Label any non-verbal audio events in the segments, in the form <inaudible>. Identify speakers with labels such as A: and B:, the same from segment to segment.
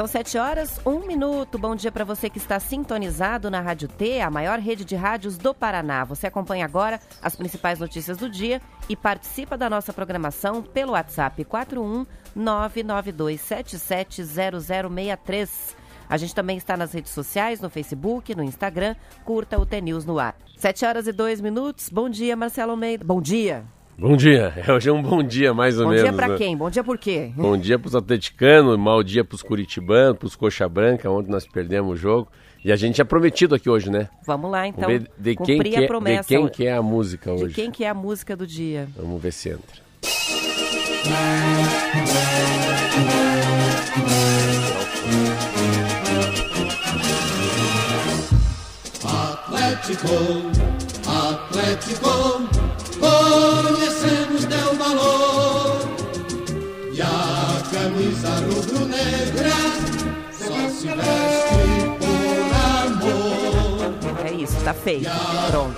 A: São sete horas, um minuto. Bom dia para você que está sintonizado na Rádio T, a maior rede de rádios do Paraná. Você acompanha agora as principais notícias do dia e participa da nossa programação pelo WhatsApp 41 992770063. A gente também está nas redes sociais, no Facebook, no Instagram. Curta o T-News no ar. Sete horas e dois minutos. Bom dia, Marcelo Almeida. Bom dia.
B: Bom dia. <laughs> Hoje é um bom dia, mais ou
A: bom
B: menos.
A: Bom dia para
B: né?
A: quem? Bom dia por quê?
B: Bom dia para os atleticanos, mau dia para os curitibanos, para os coxa branca, onde nós perdemos o jogo. E a gente é prometido aqui hoje, né?
A: Vamos lá, então.
B: Vamos de quem, que,
A: a promessa.
B: de quem que é a música
A: De
B: hoje.
A: quem que é a música do dia?
B: Vamos ver se entra.
C: Atlético, Atlético, conhecemos teu valor. E a camisa rubro-negra só se veste
A: tá feito. Pronto.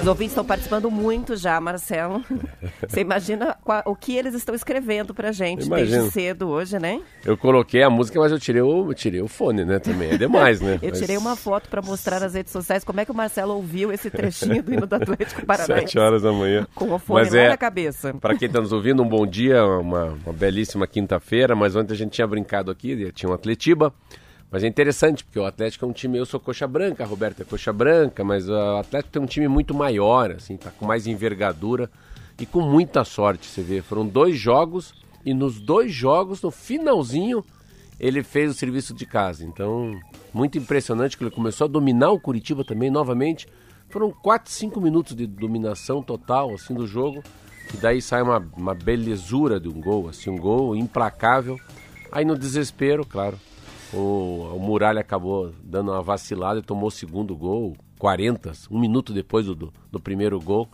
A: Os ouvintes estão participando muito já, Marcelo. <laughs> Você imagina o que eles estão escrevendo pra gente
B: Imagino.
A: desde cedo hoje, né?
B: Eu coloquei a música, mas eu tirei o, eu tirei o fone, né? Também é demais, né? <laughs>
A: Eu tirei uma foto pra mostrar nas redes sociais como é que o Marcelo ouviu esse trechinho do hino do Atlético <laughs> Paranaense.
B: Sete horas da manhã.
A: Com o fone
B: Mas é-
A: na cabeça.
B: Para quem está nos ouvindo, um bom dia, uma, uma belíssima quinta-feira. Mas ontem a gente tinha brincado aqui, tinha um Atletiba. Mas é interessante, porque o Atlético é um time, eu sou coxa branca, a Roberta é coxa branca, mas o Atlético tem um time muito maior, assim, tá com mais envergadura e com muita sorte, você vê. Foram dois jogos e nos dois jogos, no finalzinho, ele fez o serviço de casa. Então, muito impressionante que ele começou a dominar o Curitiba também, novamente. Foram 4, 5 minutos de dominação total, assim, do jogo. E daí sai uma, uma belezura de um gol, assim, um gol implacável. Aí no desespero, claro, o, o Muralha acabou dando uma vacilada e tomou o segundo gol, 40, um minuto depois do, do, primeiro gol.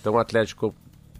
B: Então o Atlético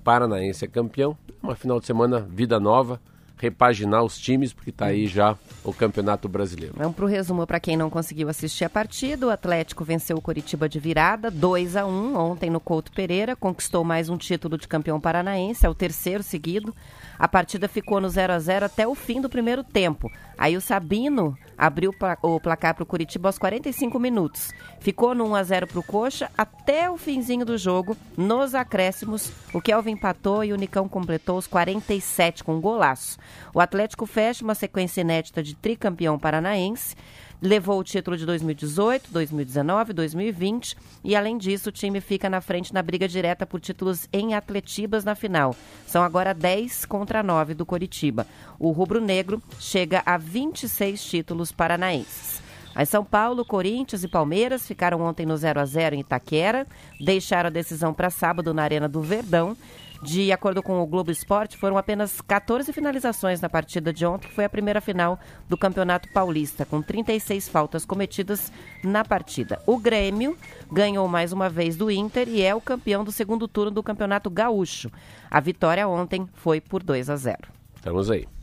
B: Paranaense é campeão. Uma final de semana, vida nova, repaginar os times, porque está aí já o Campeonato Brasileiro.
A: Vamos pro resumo para quem não conseguiu assistir a partida. O Atlético venceu o Coritiba de virada, 2 a 1 ontem no Couto Pereira, conquistou mais um título de campeão paranaense, é o terceiro seguido. A partida ficou no 0 a 0 até o fim do primeiro tempo. Aí o Sabino abriu o placar para o Curitiba aos 45 minutos. Ficou no 1 a 0 para o Coxa até o finzinho do jogo, nos acréscimos. O Kelvin empatou e o Nicão completou os 47 com um golaço. O Atlético fecha uma sequência inédita de tricampeão paranaense. Levou o título de 2018, 2019, 2020 e, além disso, o time fica na frente na briga direta por títulos em atletibas na final. São agora 10 contra 9 do Coritiba. O rubro-negro chega a 26 títulos paranaenses. Aí São Paulo, Corinthians e Palmeiras ficaram ontem no 0 a 0 em Itaquera, deixaram a decisão para sábado na Arena do Verdão. De acordo com o Globo Esporte, foram apenas 14 finalizações na partida de ontem, que foi a primeira final do Campeonato Paulista, com 36 faltas cometidas na partida. O Grêmio ganhou mais uma vez do Inter e é o campeão do segundo turno do Campeonato Gaúcho. A vitória ontem foi por 2 a 0.
B: Estamos aí.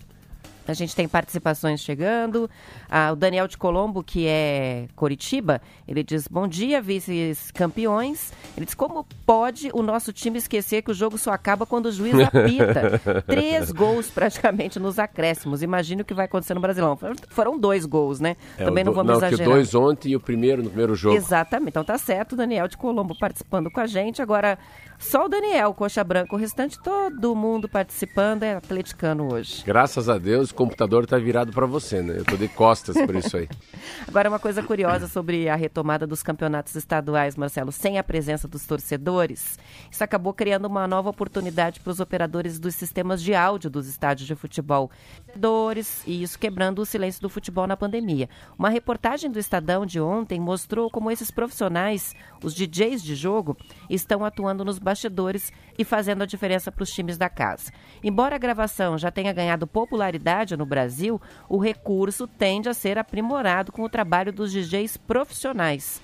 A: A gente tem participações chegando. Ah, o Daniel de Colombo, que é Coritiba, ele diz: Bom dia, vice-campeões. Ele diz: Como pode o nosso time esquecer que o jogo só acaba quando o juiz apita? <laughs> Três gols praticamente nos acréscimos. Imagine o que vai acontecer no Brasilão. Foram- dois gols, né?
B: É,
A: Também
B: o
A: não
B: do-
A: vamos
B: não, que
A: exagerar.
B: dois ontem e o primeiro no primeiro jogo.
A: Exatamente. Então tá certo, Daniel de Colombo participando com a gente. Agora, só o Daniel, coxa branca, o restante todo mundo participando é atleticano hoje.
B: Graças a Deus, o computador tá virado para você, né? Eu tô de costas por isso aí. <laughs>
A: Agora, uma coisa curiosa sobre a retomada dos campeonatos estaduais, Marcelo, sem a presença dos torcedores, isso acabou criando uma nova oportunidade para os operadores dos sistemas de áudio dos estádios de futebol. Torcedores, E isso quebrando o silêncio do futebol na pandemia. Uma reportagem do Estadão de ontem mostrou como esses profissionais, os DJs de jogo, estão atuando nos bastidores e fazendo a diferença para os times da casa. Embora a gravação já tenha ganhado popularidade no Brasil, o recurso tende a ser aprimorado com o trabalho dos DJs profissionais.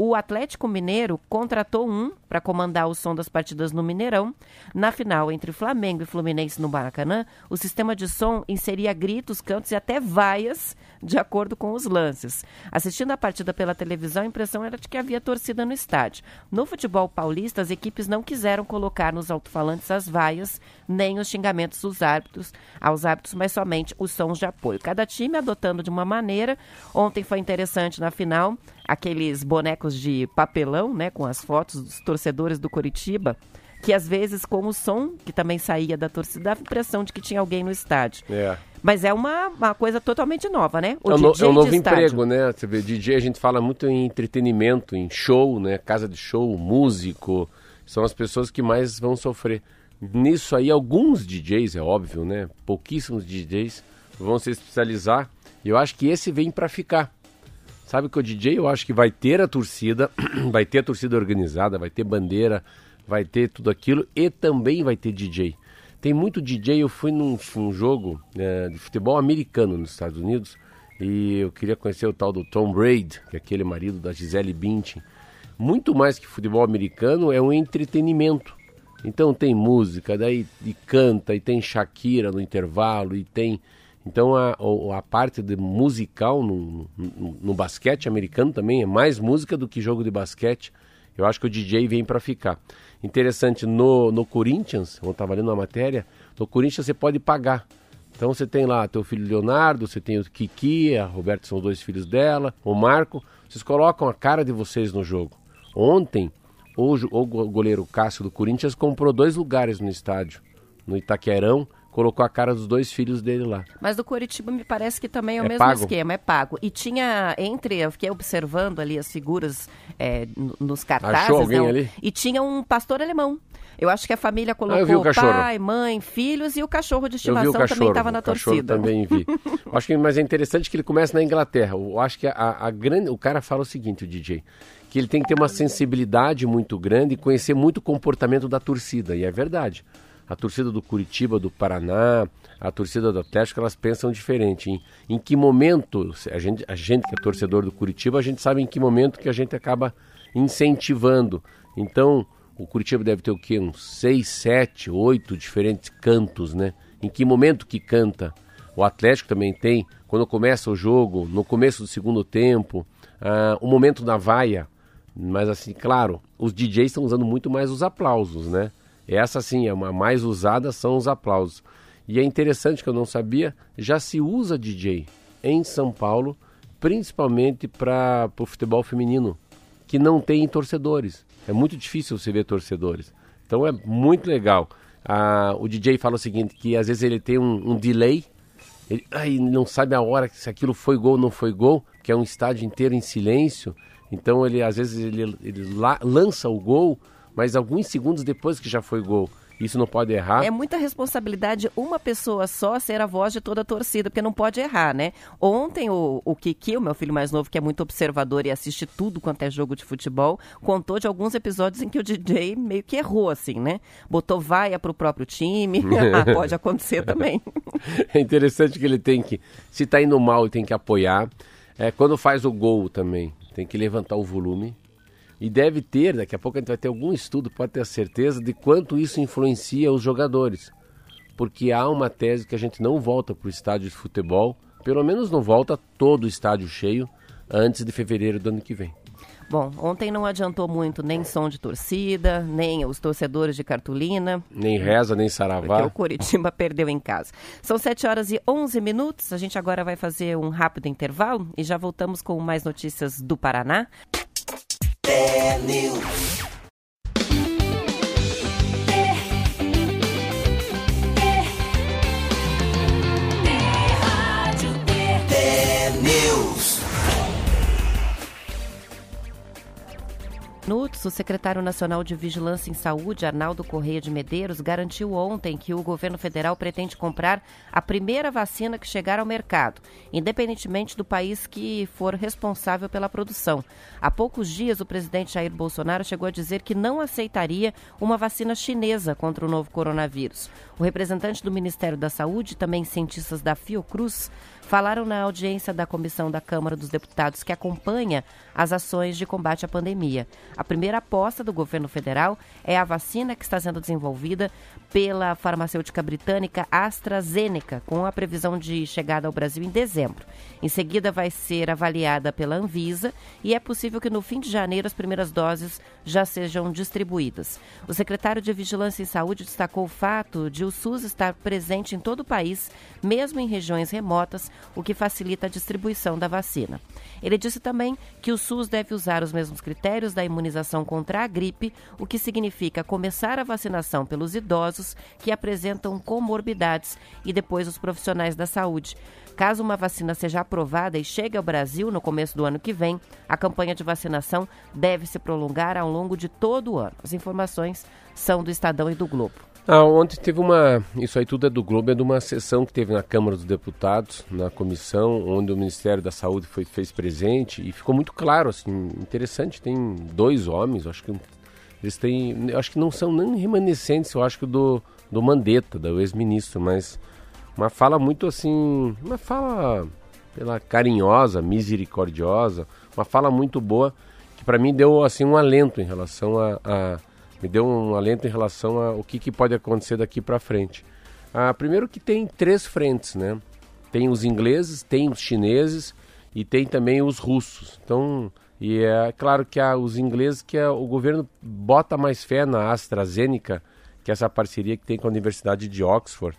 A: O Atlético Mineiro contratou um para comandar o som das partidas no Mineirão. Na final entre Flamengo e Fluminense no Maracanã, o sistema de som inseria gritos, cantos e até vaias de acordo com os lances. Assistindo a partida pela televisão, a impressão era de que havia torcida no estádio. No futebol paulista, as equipes não quiseram colocar nos alto-falantes as vaias nem os xingamentos dos árbitros, aos árbitros, mas somente os sons de apoio. Cada time adotando de uma maneira. Ontem foi interessante na final aqueles bonecos de papelão, né, com as fotos dos torcedores do Coritiba, que às vezes com o som que também saía da torcida dava a impressão de que tinha alguém no estádio.
B: É.
A: Mas é uma, uma coisa totalmente nova, né?
B: O é, no, é um novo emprego, né? Você vê, DJ a gente fala muito em entretenimento, em show, né? Casa de show, músico. São as pessoas que mais vão sofrer. Nisso aí, alguns DJs, é óbvio, né? Pouquíssimos DJs vão se especializar. E eu acho que esse vem para ficar. Sabe que o DJ eu acho que vai ter a torcida, <clears throat> vai ter a torcida organizada, vai ter bandeira, vai ter tudo aquilo e também vai ter DJ. Tem muito DJ, eu fui num, num jogo é, de futebol americano nos Estados Unidos e eu queria conhecer o tal do Tom Brady, que é aquele marido da Gisele Bündchen. Muito mais que futebol americano é um entretenimento. Então tem música, daí e canta, e tem Shakira no intervalo, e tem então a, a parte de musical no, no, no, basquete americano também é mais música do que jogo de basquete. Eu acho que o DJ vem para ficar. Interessante, no, no Corinthians, eu estava lendo uma matéria, no Corinthians você pode pagar. Então você tem lá teu filho Leonardo, você tem o Kiki, a Roberto são os dois filhos dela, o Marco. Vocês colocam a cara de vocês no jogo. Ontem, o, o goleiro Cássio do Corinthians comprou dois lugares no estádio, no Itaquerão colocou a cara dos dois filhos dele lá.
A: Mas do Curitiba me parece que também é o
B: é
A: mesmo
B: pago.
A: esquema, é pago. E tinha entre, eu fiquei observando ali as figuras é, nos cartazes.
B: Achou alguém
A: não,
B: ali?
A: E tinha um pastor alemão. Eu acho que a família colocou
B: ah,
A: pai, mãe, filhos e o cachorro de estimação
B: cachorro,
A: também estava na torcida.
B: também vi. <laughs> acho que, mas é interessante que ele começa na Inglaterra. Eu acho que a, a grande, o cara fala o seguinte, o DJ, que ele tem que ter uma sensibilidade muito grande e conhecer muito o comportamento da torcida. E é verdade a torcida do Curitiba, do Paraná, a torcida do Atlético, elas pensam diferente. Em, em que momento, a gente, a gente que é torcedor do Curitiba, a gente sabe em que momento que a gente acaba incentivando. Então, o Curitiba deve ter o quê? Uns seis, sete, oito diferentes cantos, né? Em que momento que canta? O Atlético também tem, quando começa o jogo, no começo do segundo tempo, uh, o momento da vaia. Mas assim, claro, os DJs estão usando muito mais os aplausos, né? Essa sim, é uma mais usada são os aplausos. E é interessante que eu não sabia, já se usa DJ em São Paulo, principalmente para o futebol feminino, que não tem torcedores. É muito difícil você ver torcedores. Então é muito legal. Ah, o DJ fala o seguinte, que às vezes ele tem um, um delay, ele ai, não sabe a hora se aquilo foi gol ou não foi gol, que é um estádio inteiro em silêncio. Então ele às vezes ele, ele la, lança o gol mas alguns segundos depois que já foi gol. Isso não pode errar.
A: É muita responsabilidade uma pessoa só ser a voz de toda a torcida, porque não pode errar, né? Ontem o, o Kiki, o meu filho mais novo, que é muito observador e assiste tudo quanto é jogo de futebol, contou de alguns episódios em que o DJ meio que errou, assim, né? Botou vaia pro próprio time. <laughs> Ah, pode acontecer também. <laughs>
B: é interessante que ele tem que, se tá indo mal, ele tem que apoiar. É, quando faz o gol também, tem que levantar o volume e deve ter, daqui a pouco a gente vai ter algum estudo, pode ter a certeza de quanto isso influencia os jogadores. Porque há uma tese que a gente não volta para o estádio de futebol, pelo menos não volta todo o estádio cheio antes de fevereiro do ano que vem.
A: Bom, ontem não adiantou muito nem som de torcida, nem os torcedores de cartolina.
B: Nem reza, nem saravá.
A: Porque o Curitiba <laughs> perdeu em casa. São 7 horas e 11 minutos. A gente agora vai fazer um rápido intervalo e já voltamos com mais notícias do Paraná. News. Minutos, o secretário nacional de Vigilância em Saúde, Arnaldo Correia de Medeiros, garantiu ontem que o governo federal pretende comprar a primeira vacina que chegar ao mercado, independentemente do país que for responsável pela produção. Há poucos dias, o presidente Jair Bolsonaro chegou a dizer que não aceitaria uma vacina chinesa contra o novo coronavírus. O representante do Ministério da Saúde, também cientistas da Fiocruz, falaram na audiência da comissão da Câmara dos Deputados que acompanha as ações de combate à pandemia. A primeira aposta do governo federal é a vacina que está sendo desenvolvida pela farmacêutica britânica AstraZeneca, com a previsão de chegada ao Brasil em dezembro. Em seguida, vai ser avaliada pela Anvisa e é possível que no fim de janeiro as primeiras doses já sejam distribuídas. O secretário de Vigilância em Saúde destacou o fato de o SUS estar presente em todo o país, mesmo em regiões remotas, o que facilita a distribuição da vacina. Ele disse também que o SUS deve usar os mesmos critérios da imunização contra a gripe, o que significa começar a vacinação pelos idosos que apresentam comorbidades e depois os profissionais da saúde. Caso uma vacina seja aprovada e chegue ao Brasil no começo do ano que vem, a campanha de vacinação deve se prolongar ao longo de todo o ano. As informações são do Estadão e do Globo.
B: Ah, ontem teve uma. Isso aí tudo é do Globo, é de uma sessão que teve na Câmara dos Deputados, na comissão, onde o Ministério da Saúde foi, fez presente e ficou muito claro, assim, interessante. Tem dois homens, acho que eles têm. Acho que não são nem remanescentes, eu acho que do, do Mandetta, do ex-ministro, mas uma fala muito assim. Uma fala pela carinhosa, misericordiosa, uma fala muito boa que para mim deu assim um alento em relação a, a me deu um alento em relação ao que, que pode acontecer daqui para frente. Ah, primeiro que tem três frentes, né? Tem os ingleses, tem os chineses e tem também os russos. Então, e é claro que há os ingleses que é, o governo bota mais fé na AstraZeneca, que é essa parceria que tem com a Universidade de Oxford,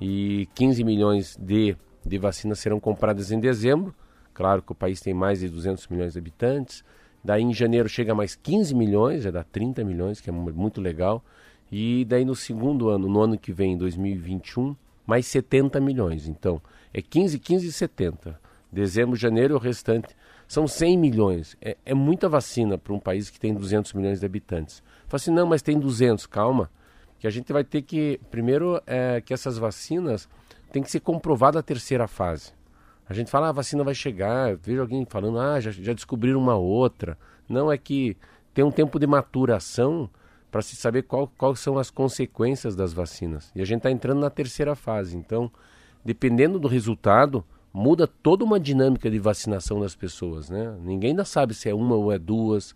B: e 15 milhões de, de vacinas serão compradas em dezembro. Claro que o país tem mais de 200 milhões de habitantes. Daí em janeiro chega mais 15 milhões, já dá 30 milhões, que é muito legal. E daí no segundo ano, no ano que vem, 2021, mais 70 milhões. Então, é 15, 15 e 70. Dezembro, janeiro, o restante são 100 milhões. É, é muita vacina para um país que tem 200 milhões de habitantes. Fala assim, não, mas tem 200, calma. Que a gente vai ter que, primeiro, é, que essas vacinas tem que ser comprovada a terceira fase. A gente fala, ah, a vacina vai chegar, vejo alguém falando, ah, já, já descobriram uma outra. Não, é que tem um tempo de maturação para se saber qual, quais são as consequências das vacinas. E a gente está entrando na terceira fase. Então, dependendo do resultado, muda toda uma dinâmica de vacinação das pessoas. Né? Ninguém ainda sabe se é uma ou é duas.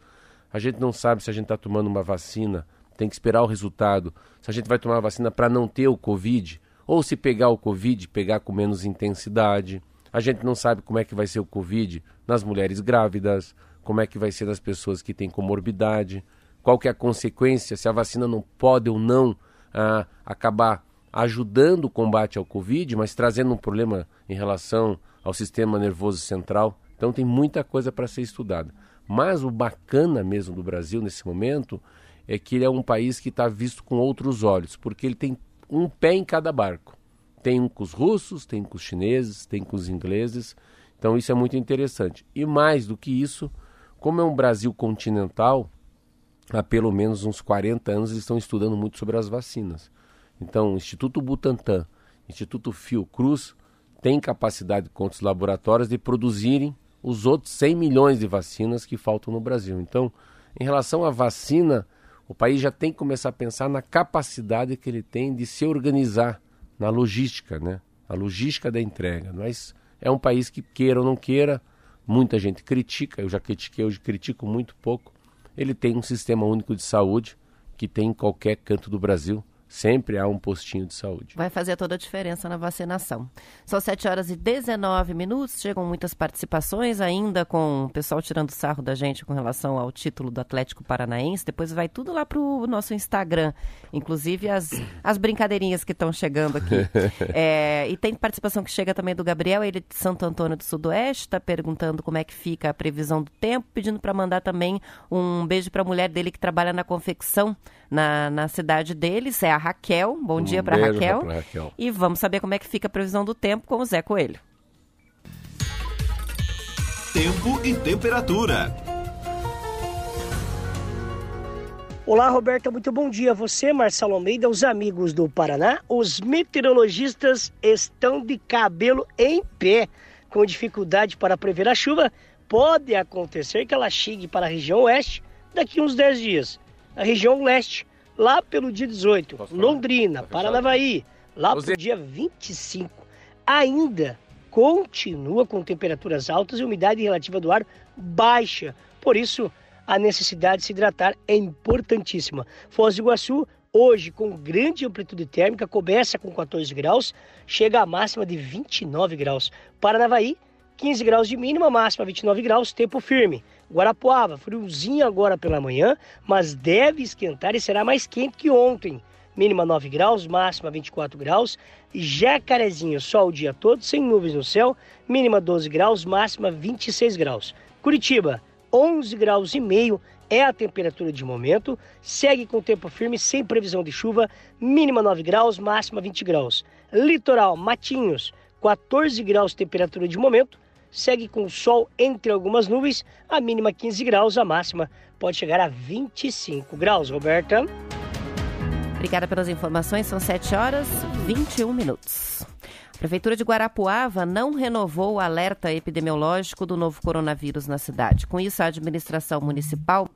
B: A gente não sabe se a gente está tomando uma vacina, tem que esperar o resultado. Se a gente vai tomar a vacina para não ter o Covid, ou se pegar o Covid, pegar com menos intensidade. A gente não sabe como é que vai ser o Covid nas mulheres grávidas, como é que vai ser nas pessoas que têm comorbidade, qual que é a consequência, se a vacina não pode ou não ah, acabar ajudando o combate ao Covid, mas trazendo um problema em relação ao sistema nervoso central. Então tem muita coisa para ser estudada. Mas o bacana mesmo do Brasil nesse momento é que ele é um país que está visto com outros olhos, porque ele tem um pé em cada barco. Tem um com os russos, tem com os chineses, tem com os ingleses. Então isso é muito interessante. E mais do que isso, como é um Brasil continental, há pelo menos uns 40 anos eles estão estudando muito sobre as vacinas. Então, o Instituto Butantan, Instituto Fiocruz, tem capacidade com os laboratórios de produzirem os outros 100 milhões de vacinas que faltam no Brasil. Então, em relação à vacina, o país já tem que começar a pensar na capacidade que ele tem de se organizar na logística, né? A logística da entrega. Mas é um país que queira ou não queira, muita gente critica, eu já critiquei, hoje critico muito pouco. Ele tem um sistema único de saúde que tem em qualquer canto do Brasil sempre há um postinho de saúde.
A: Vai fazer toda a diferença na vacinação. São 7 horas e 19 minutos, chegam muitas participações, ainda com o pessoal tirando sarro da gente com relação ao título do Atlético Paranaense. Depois vai tudo lá para o nosso Instagram, inclusive as, as brincadeirinhas que estão chegando aqui. <laughs> é, e tem participação que chega também do Gabriel, ele de Santo Antônio do Sudoeste, está perguntando como é que fica a previsão do tempo, pedindo para mandar também um beijo para a mulher dele que trabalha na confecção na, na cidade deles, é a Raquel. Bom um dia para Raquel. Raquel. E vamos saber como é que fica a previsão do tempo com o Zé Coelho.
D: Tempo e temperatura.
E: Olá, Roberta, muito bom dia. Você, Marcelo Almeida, os amigos do Paraná. Os meteorologistas estão de cabelo em pé. Com dificuldade para prever a chuva, pode acontecer que ela chegue para a região oeste daqui uns 10 dias. A região leste, lá pelo dia 18. Londrina, Paranavaí, lá para o dia 25. Ainda continua com temperaturas altas e umidade relativa do ar baixa. Por isso, a necessidade de se hidratar é importantíssima. Foz do Iguaçu, hoje com grande amplitude térmica, começa com 14 graus, chega a máxima de 29 graus. Paranavaí, 15 graus de mínima, máxima 29 graus, tempo firme. Guarapuava, friozinho agora pela manhã, mas deve esquentar e será mais quente que ontem. Mínima 9 graus, máxima 24 graus. Jacarezinho, sol o dia todo, sem nuvens no céu, mínima 12 graus, máxima 26 graus. Curitiba, 11 graus e meio é a temperatura de momento, segue com tempo firme, sem previsão de chuva, mínima 9 graus, máxima 20 graus. Litoral, Matinhos, 14 graus temperatura de momento, segue com sol entre algumas nuvens, a mínima 15 graus, a máxima pode chegar a 25 graus. Roberta.
A: Obrigada pelas informações, são 7 horas 21 minutos. Prefeitura de Guarapuava não renovou o alerta epidemiológico do novo coronavírus na cidade. Com isso, a administração municipal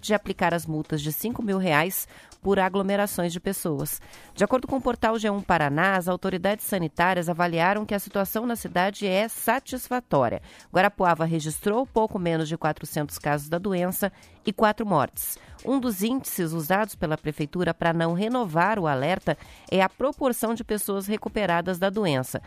A: de aplicar as multas de 5 mil reais por aglomerações de pessoas. De acordo com o portal G1 Paraná, as autoridades sanitárias avaliaram que a situação na cidade é satisfatória. Guarapuava registrou pouco menos de 400 casos da doença e quatro mortes. Um dos índices usados pela Prefeitura para não renovar o alerta é a proporção de pessoas recuperadas da doença.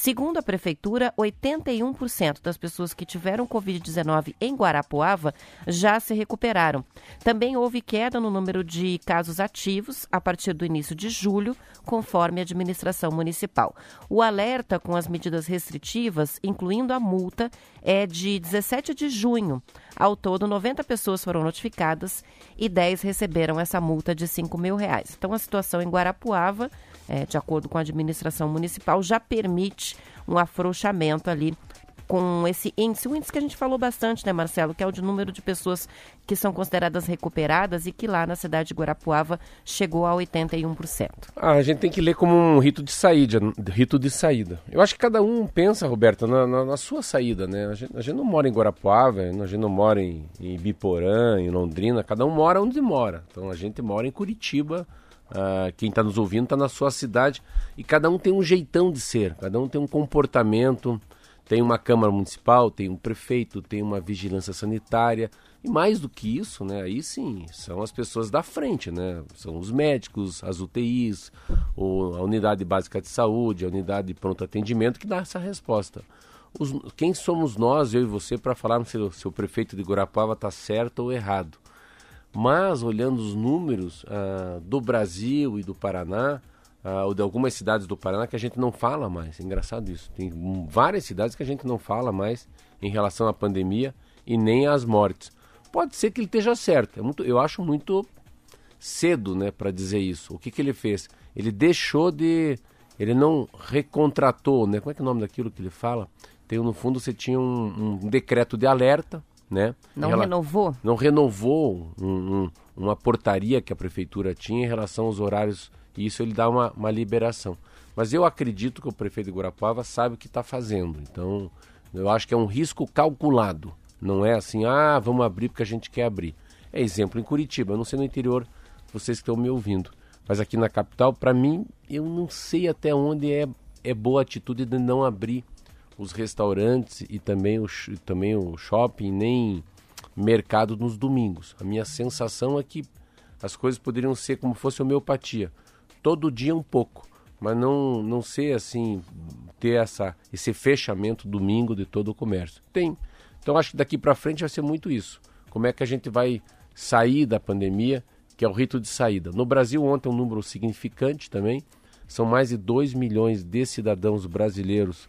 A: Segundo a Prefeitura, 81% das pessoas que tiveram Covid-19 em Guarapuava já se recuperaram. Também houve queda no número de casos ativos a partir do início de julho, conforme a administração municipal. O alerta com as medidas restritivas, incluindo a multa, é de 17 de junho. Ao todo, 90 pessoas foram notificadas e 10 receberam essa multa de 5 mil reais. Então, a situação em Guarapuava, é, de acordo com a administração municipal, já permite um afrouxamento ali com esse índice, o índice que a gente falou bastante, né, Marcelo, que é o de número de pessoas que são consideradas recuperadas e que lá na cidade de Guarapuava chegou a 81%.
B: Ah, a gente tem que ler como um rito de saída, rito de saída. Eu acho que cada um pensa, Roberta, na, na, na sua saída, né? A gente, a gente, não mora em Guarapuava, a gente não mora em, em Biporã, em Londrina, cada um mora onde mora. Então a gente mora em Curitiba, Uh, quem está nos ouvindo está na sua cidade e cada um tem um jeitão de ser, cada um tem um comportamento, tem uma Câmara Municipal, tem um prefeito, tem uma vigilância sanitária. E mais do que isso, né, aí sim, são as pessoas da frente, né? São os médicos, as UTIs, a unidade básica de saúde, a unidade de pronto atendimento que dá essa resposta. Os, quem somos nós, eu e você, para falarmos se, se o prefeito de Guarapava está certo ou errado? Mas, olhando os números ah, do Brasil e do Paraná, uh, ou de algumas cidades do Paraná que a gente não fala mais. É engraçado isso. Tem várias cidades que a gente não fala mais em relação à pandemia e nem às mortes. Pode ser que ele esteja certo. É muito, eu acho muito cedo, né, para dizer isso. O que, que ele fez? Ele deixou de, ele não recontratou, né? Como é que é o nome daquilo que ele fala? Tem no fundo você tinha um, um decreto de alerta, né?
A: Não renovou?
B: Não renovou um, um, uma portaria que a prefeitura tinha em relação aos horários e isso ele dá uma, uma liberação. Mas eu acredito que o prefeito de Guarapuava sabe o que está fazendo. Então, eu acho que é um risco calculado. Não é assim, ah, vamos abrir porque a gente quer abrir. É exemplo em Curitiba, eu não sei no interior, vocês que estão me ouvindo. Mas aqui na capital, para mim, eu não sei até onde é, é boa atitude de não abrir os restaurantes e também o, também o shopping, nem mercado nos domingos. A minha sensação é que as coisas poderiam ser como fosse homeopatia todo dia um pouco, mas não, não ser assim, ter essa, esse fechamento domingo de todo o comércio. Tem. Então acho que daqui para frente vai ser muito isso. Como é que a gente vai sair da pandemia, que é o rito de saída. No Brasil, ontem um número significante também, são mais de 2 milhões de cidadãos brasileiros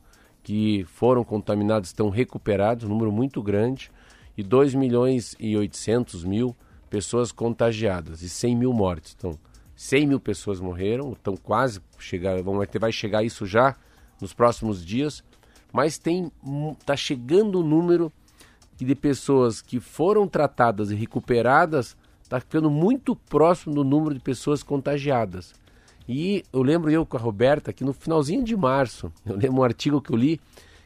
B: que foram contaminados, estão recuperados, um número muito grande, e 2 milhões e 800 mil pessoas contagiadas e 100 mil mortes. Então, 100 mil pessoas morreram, estão quase chegar, vão vai chegar isso já nos próximos dias, mas tem está chegando o número de pessoas que foram tratadas e recuperadas está ficando muito próximo do número de pessoas contagiadas. E eu lembro eu com a Roberta que no finalzinho de março, <laughs> eu lembro um artigo que eu li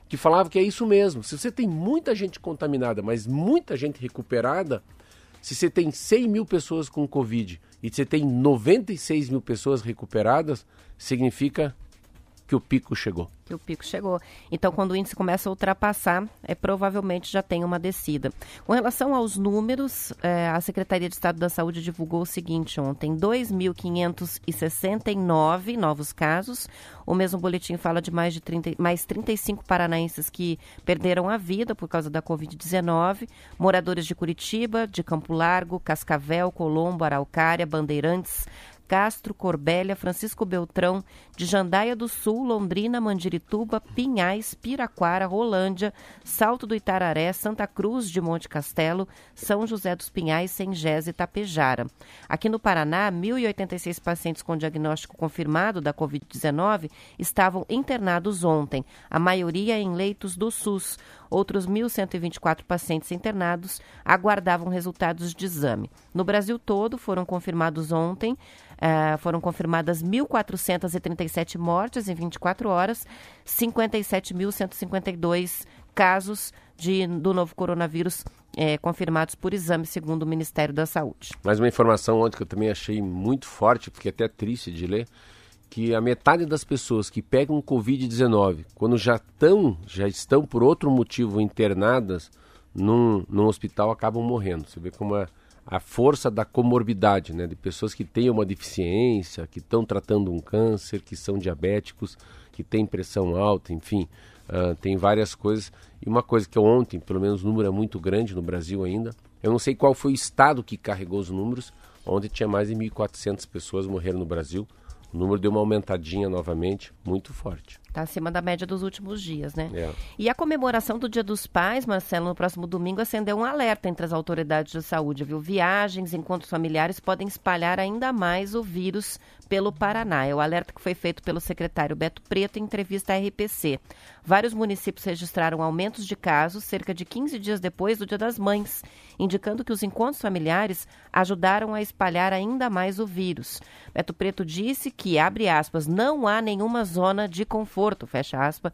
B: que falava que é isso mesmo. Se você tem muita gente contaminada, mas muita gente recuperada, se você tem 100 mil pessoas com Covid e você tem 96 mil pessoas recuperadas, significa que o pico chegou.
A: Que o pico chegou. Então, quando o índice começa a ultrapassar, é provavelmente já tem uma descida. Com relação aos números, é, a Secretaria de Estado da Saúde divulgou o seguinte ontem: 2.569 novos casos. O mesmo boletim fala de mais de 30, mais 35 paranaenses que perderam a vida por causa da Covid-19. Moradores de Curitiba, de Campo Largo, Cascavel, Colombo, Araucária, Bandeirantes, Castro, Corbélia, Francisco Beltrão, de Jandaia do Sul, Londrina, Mandirituba, Pinhais, Piraquara, Rolândia, Salto do Itararé, Santa Cruz de Monte Castelo, São José dos Pinhais, Sengés e Tapejara. Aqui no Paraná, 1.086 pacientes com diagnóstico confirmado da Covid-19 estavam internados ontem, a maioria em leitos do SUS. Outros 1.124 pacientes internados aguardavam resultados de exame. No Brasil todo, foram confirmados ontem, uh, foram confirmadas 1.437 mortes em 24 horas, 57.152 casos de, do novo coronavírus é, confirmados por exame, segundo o Ministério da Saúde.
B: Mais uma informação ontem que eu também achei muito forte, fiquei até triste de ler, que a metade das pessoas que pegam Covid-19, quando já estão, já estão por outro motivo internadas num, num hospital, acabam morrendo. Você vê como a, a força da comorbidade, né? De pessoas que têm uma deficiência, que estão tratando um câncer, que são diabéticos, que têm pressão alta, enfim, uh, tem várias coisas. E uma coisa que ontem, pelo menos o número é muito grande no Brasil ainda, eu não sei qual foi o estado que carregou os números, onde tinha mais de 1.400 pessoas morreram no Brasil, o número deu uma aumentadinha novamente, muito forte.
A: Está acima da média dos últimos dias, né?
B: É.
A: E a comemoração do Dia dos Pais, Marcelo, no próximo domingo, acendeu um alerta entre as autoridades de saúde, viu? Viagens, encontros familiares podem espalhar ainda mais o vírus pelo Paraná. É o alerta que foi feito pelo secretário Beto Preto em entrevista à RPC. Vários municípios registraram aumentos de casos cerca de 15 dias depois do Dia das Mães, indicando que os encontros familiares ajudaram a espalhar ainda mais o vírus. Beto Preto disse que, abre aspas, não há nenhuma zona de conforto fecha aspas,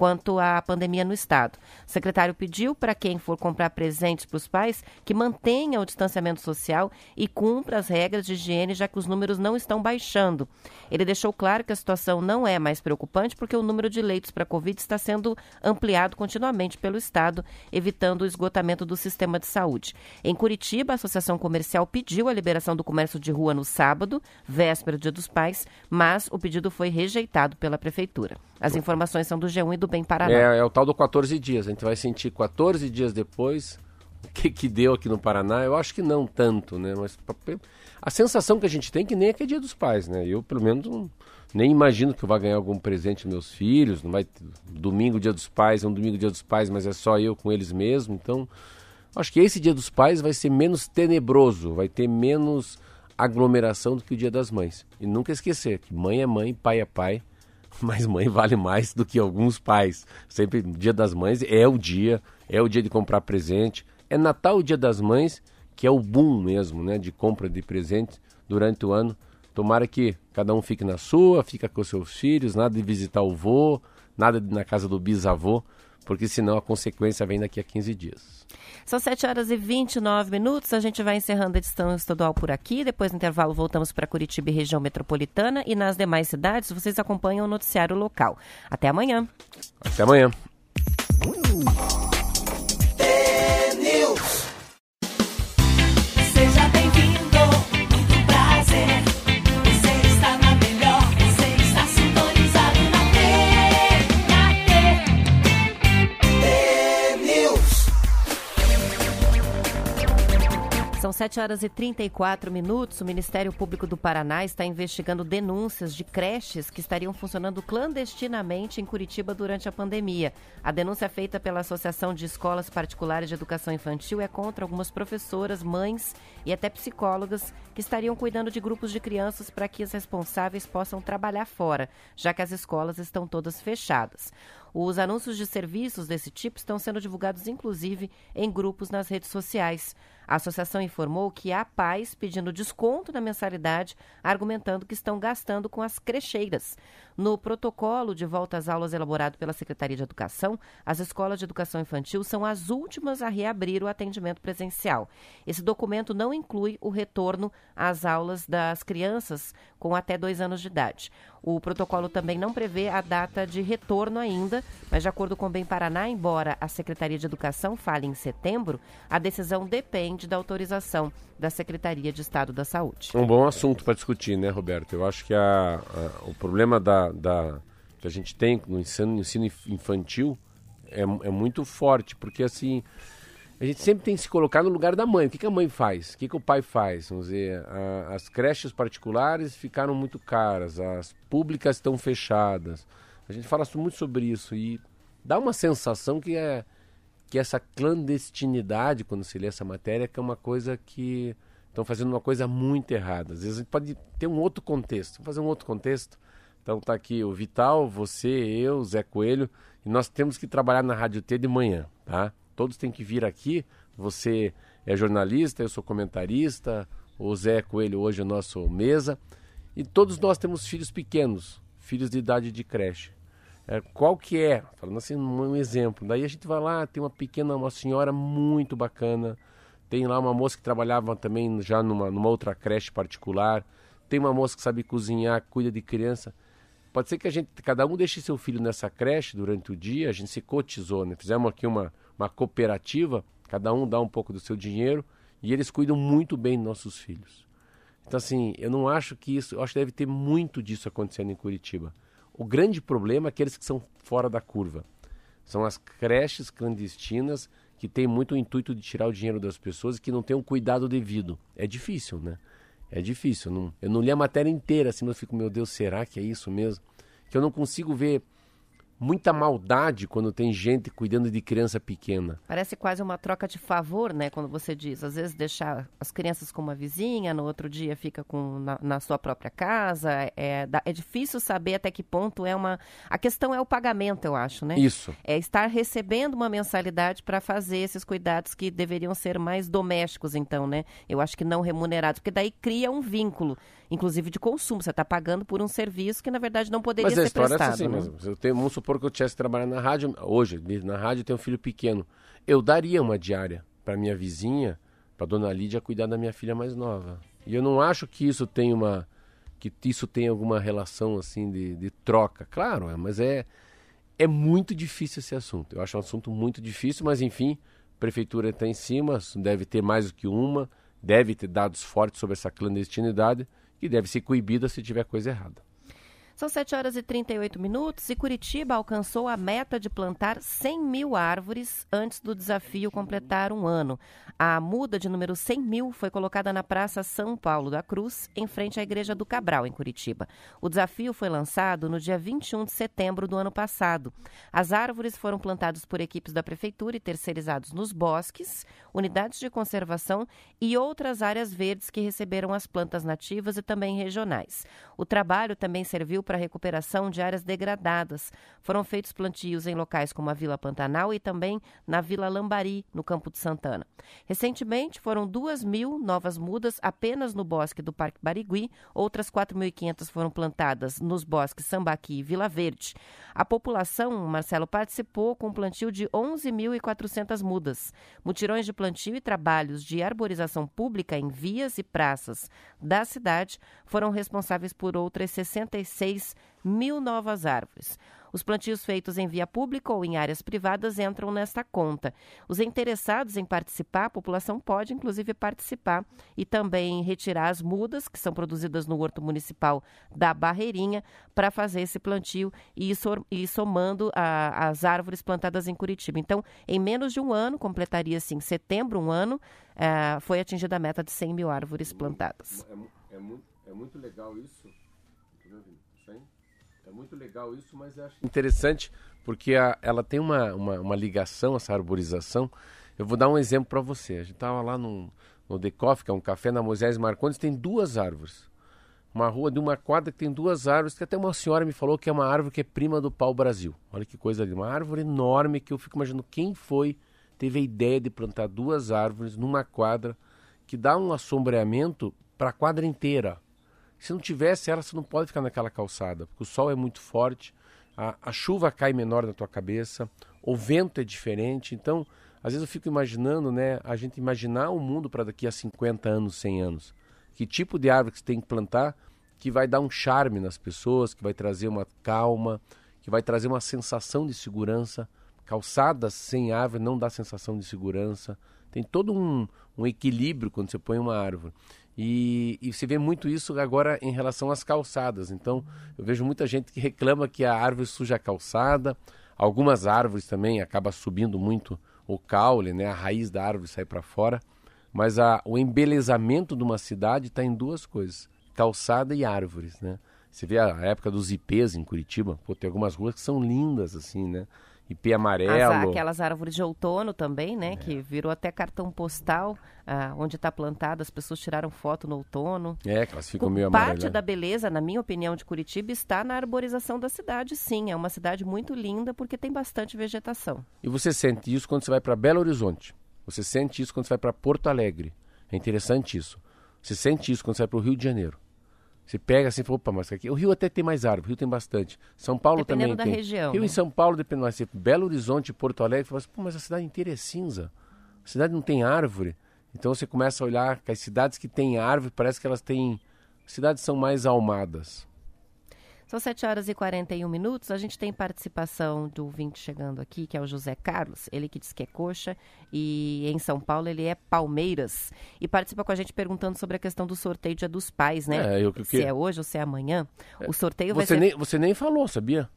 A: quanto à pandemia no estado. O secretário pediu para quem for comprar presentes para os pais que mantenha o distanciamento social e cumpra as regras de higiene, já que os números não estão baixando. Ele deixou claro que a situação não é mais preocupante porque o número de leitos para Covid está sendo ampliado continuamente pelo estado, evitando o esgotamento do sistema de saúde. Em Curitiba, a Associação Comercial pediu a liberação do comércio de rua no sábado, véspera do Dia dos Pais, mas o pedido foi rejeitado pela prefeitura. As informações são do G1 e do Bem Paraná.
B: É, é o tal do 14 dias. A gente vai sentir 14 dias depois o que, que deu aqui no Paraná. Eu acho que não tanto, né? Mas a sensação que a gente tem é que nem é que é dia dos pais, né? Eu, pelo menos, nem imagino que eu vá ganhar algum presente meus filhos. Não vai domingo, dia dos pais, é um domingo, dia dos pais, mas é só eu com eles mesmo. Então, acho que esse dia dos pais vai ser menos tenebroso, vai ter menos aglomeração do que o dia das mães. E nunca esquecer que mãe é mãe, pai é pai <laughs> mas mãe vale mais do que alguns pais. Sempre Dia das Mães é o dia, é o dia de comprar presente. É Natal o Dia das Mães, que é o boom mesmo, né, de compra de presentes durante o ano. Tomara que cada um fique na sua, fica com seus filhos, nada de visitar o vô, nada de ir na casa do bisavô, porque senão a consequência vem daqui a 15 dias.
A: São 7 horas e 29 minutos. A gente vai encerrando a edição estadual por aqui. Depois do intervalo, voltamos para Curitiba e região metropolitana. E nas demais cidades, vocês acompanham o noticiário local. Até amanhã.
B: Até amanhã.
A: São 7 horas e 34 minutos. O Ministério Público do Paraná está investigando denúncias de creches que estariam funcionando clandestinamente em Curitiba durante a pandemia. A denúncia feita pela Associação de Escolas Particulares de Educação Infantil é contra algumas professoras, mães e até psicólogas que estariam cuidando de grupos de crianças para que os responsáveis possam trabalhar fora, já que as escolas estão todas fechadas. Os anúncios de serviços desse tipo estão sendo divulgados, inclusive, em grupos nas redes sociais. A associação informou que há pais pedindo desconto na mensalidade, argumentando que estão gastando com as crecheiras. No protocolo de volta às aulas elaborado pela Secretaria de Educação, as escolas de educação infantil são as últimas a reabrir o atendimento presencial. Esse documento não inclui o retorno às aulas das crianças com até dois anos de idade. O protocolo também não prevê a data de retorno ainda, mas de acordo com o Bem Paraná, embora a Secretaria de Educação fale em setembro, a decisão depende da autorização da Secretaria de Estado da Saúde.
B: Um bom assunto para discutir, né, Roberto? Eu acho que a, a, o problema da, da, que a gente tem no ensino, no ensino infantil é, é muito forte, porque assim a gente sempre tem que se colocar no lugar da mãe. O que, que a mãe faz? O que, que o pai faz? Vamos dizer, a, as creches particulares ficaram muito caras, as públicas estão fechadas. A gente fala muito sobre isso e dá uma sensação que é que essa clandestinidade, quando se lê essa matéria, que é uma coisa que estão fazendo uma coisa muito errada. Às vezes a gente pode ter um outro contexto, Vamos fazer um outro contexto. Então tá aqui o Vital, você, eu, Zé Coelho, e nós temos que trabalhar na Rádio T de manhã, tá? Todos têm que vir aqui. Você é jornalista, eu sou comentarista, o Zé Coelho hoje é o nosso mesa. E todos nós temos filhos pequenos, filhos de idade de creche. É, qual que é? Falando assim, um exemplo. Daí a gente vai lá, tem uma pequena, uma senhora muito bacana. Tem lá uma moça que trabalhava também já numa, numa outra creche particular. Tem uma moça que sabe cozinhar, cuida de criança. Pode ser que a gente, cada um deixe seu filho nessa creche durante o dia, a gente se cotizou, né? Fizemos aqui uma, uma cooperativa, cada um dá um pouco do seu dinheiro e eles cuidam muito bem dos nossos filhos. Então, assim, eu não acho que isso, eu acho que deve ter muito disso acontecendo em Curitiba. O grande problema é aqueles que são fora da curva. São as creches clandestinas que têm muito o intuito de tirar o dinheiro das pessoas e que não têm um cuidado devido. É difícil, né? É difícil. Não, eu não li a matéria inteira, assim, mas eu fico, meu Deus, será que é isso mesmo? Que eu não consigo ver muita maldade quando tem gente cuidando de criança pequena.
A: Parece quase uma troca de favor, né? Quando você diz, às vezes deixar as crianças com uma vizinha, no outro dia fica com na, na sua própria casa. É, é difícil saber até que ponto é uma. A questão é o pagamento, eu acho, né?
B: Isso.
A: É estar recebendo uma mensalidade para fazer esses cuidados que deveriam ser mais domésticos, então, né? Eu acho que não remunerados, porque daí cria um vínculo inclusive de consumo. Você está pagando por um serviço que, na verdade, não poderia
B: mas
A: ser
B: a história
A: prestado.
B: É assim,
A: né?
B: mas eu tenho, vamos supor que eu tivesse trabalhando na rádio, hoje, na rádio eu tenho um filho pequeno. Eu daria uma diária para minha vizinha, para dona Lídia cuidar da minha filha mais nova. E eu não acho que isso tem uma que isso tem alguma relação assim de, de troca. Claro, é, mas é é muito difícil esse assunto. Eu acho um assunto muito difícil, mas enfim, a prefeitura está em cima, deve ter mais do que uma, deve ter dados fortes sobre essa clandestinidade e deve ser coibida se tiver coisa errada.
A: São 7 horas e 38 minutos e Curitiba alcançou a meta de plantar 100 mil árvores antes do desafio completar um ano. A muda de número 100 mil foi colocada na Praça São Paulo da Cruz, em frente à Igreja do Cabral, em Curitiba. O desafio foi lançado no dia 21 de setembro do ano passado. As árvores foram plantadas por equipes da Prefeitura e terceirizados nos bosques, unidades de conservação e outras áreas verdes que receberam as plantas nativas e também regionais. O trabalho também serviu para a recuperação de áreas degradadas. Foram feitos plantios em locais como a Vila Pantanal e também na Vila Lambari, no Campo de Santana. Recentemente, foram duas mil novas mudas apenas no bosque do Parque Barigui, outras 4.500 foram plantadas nos bosques Sambaqui e Vila Verde. A população, Marcelo, participou com um plantio de 11.400 mudas. Mutirões de plantio e trabalhos de arborização pública em vias e praças da cidade foram responsáveis por outras 66 mil novas árvores. Os plantios feitos em via pública ou em áreas privadas entram nesta conta. Os interessados em participar, a população pode inclusive participar e também retirar as mudas que são produzidas no Horto Municipal da Barreirinha para fazer esse plantio e ir somando a, as árvores plantadas em Curitiba. Então, em menos de um ano, completaria assim, setembro, um ano, uh, foi atingida a meta de 100 mil árvores plantadas.
B: É, é, muito, é muito legal isso. É muito legal isso, mas eu acho interessante porque a, ela tem uma, uma, uma, ligação, essa arborização. Eu vou dar um exemplo para você. A gente estava lá no, no Decoff, que é um café na Moisés Marcondes, tem duas árvores. uma rua de uma quadra que tem duas árvores, que até uma senhora me falou que é uma árvore que é prima do pau-brasil. Olha que coisa ali, uma árvore enorme que eu fico imaginando quem foi, teve a ideia de plantar duas árvores numa quadra que dá um assombreamento para a quadra inteira. Se não tivesse ela, você não pode ficar naquela calçada, porque o sol é muito forte, a, a chuva cai menor na tua cabeça, o vento é diferente, então às vezes eu fico imaginando, né, a gente imaginar o um mundo para daqui a 50 anos, 100 anos que tipo de árvore que você tem que plantar que vai dar um charme nas pessoas, que vai trazer uma calma, que vai trazer uma sensação de segurança. Calçadas sem árvore não dá sensação de segurança. Tem todo um, um equilíbrio quando você põe uma árvore. E, e você vê muito isso agora em relação às calçadas. Então, eu vejo muita gente que reclama que a árvore suja a calçada. Algumas árvores também acaba subindo muito o caule, né? a raiz da árvore sai para fora. Mas a, o embelezamento de uma cidade está em duas coisas: calçada e árvores, né? Você vê a época dos ipês em Curitiba, pô, tem algumas ruas que são lindas, assim, né? Ipê amarelo.
A: As, aquelas árvores de outono também, né? É. Que virou até cartão postal, ah, onde está plantada, as pessoas tiraram foto no outono.
B: É, que elas ficam meio amarelas.
A: Parte da beleza, na minha opinião, de Curitiba está na arborização da cidade, sim. É uma cidade muito linda porque tem bastante vegetação.
B: E você sente isso quando você vai para Belo Horizonte? Você sente isso quando você vai para Porto Alegre. É interessante isso. Você sente isso quando você vai para o Rio de Janeiro. Você pega assim e fala, opa, mas aqui. O Rio até tem mais árvore, o Rio tem bastante. São Paulo
A: dependendo
B: também da tem.
A: região.
B: Rio né? em São Paulo, dependendo mais. Belo Horizonte, Porto Alegre, você fala assim, pô, mas a cidade inteira é cinza. A cidade não tem árvore. Então você começa a olhar que as cidades que têm árvore, parece que elas têm. As cidades são mais almadas.
A: São 7 horas e 41 minutos. A gente tem participação do ouvinte chegando aqui, que é o José Carlos. Ele que diz que é coxa e em São Paulo ele é Palmeiras. E participa com a gente perguntando sobre a questão do sorteio Dia dos Pais, né?
B: É, eu, que...
A: Se é hoje ou se é amanhã. É. O sorteio
B: você
A: vai ser...
B: Nem, você nem falou, sabia?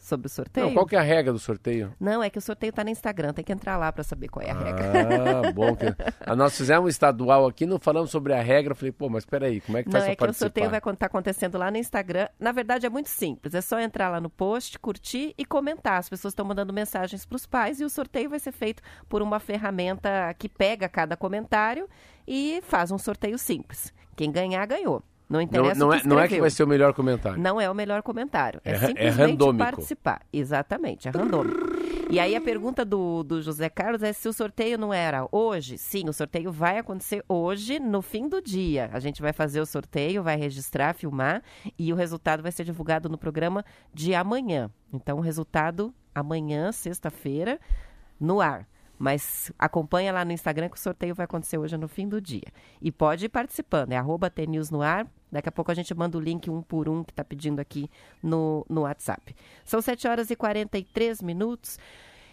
A: Sobre o sorteio?
B: Não, qual que é a regra do sorteio?
A: Não, é que o sorteio está no Instagram, tem que entrar lá para saber qual é a regra.
B: Ah, bom. Que... <laughs> Ah, nós fizemos um estadual aqui, não falamos sobre a regra, eu falei, pô, mas peraí, como é que
A: não,
B: faz?
A: Não, é que o sorteio vai estar acontecendo lá no Instagram. Na verdade, é muito simples, é só entrar lá no post, curtir e comentar. As pessoas estão mandando mensagens para os pais e o sorteio vai ser feito por uma ferramenta que pega cada comentário e faz um sorteio simples. Quem ganhar, ganhou. Não interessa
B: não, não,
A: é,
B: não é que vai ser o melhor comentário.
A: Não é o melhor comentário. É,
B: é,
A: é simplesmente
B: é randômico.
A: participar. Exatamente, é randômico. E aí a pergunta do, do José Carlos é se o sorteio não era hoje. Sim, o sorteio vai acontecer hoje, no fim do dia. A gente vai fazer o sorteio, vai registrar, filmar e o resultado vai ser divulgado no programa de amanhã. Então, o resultado amanhã, sexta-feira, no ar. Mas acompanha lá no Instagram que o sorteio vai acontecer hoje no fim do dia. E pode ir participando, é arroba no ar. Daqui a pouco a gente manda o link um por um que está pedindo aqui no, no WhatsApp. São 7 horas e 43 minutos.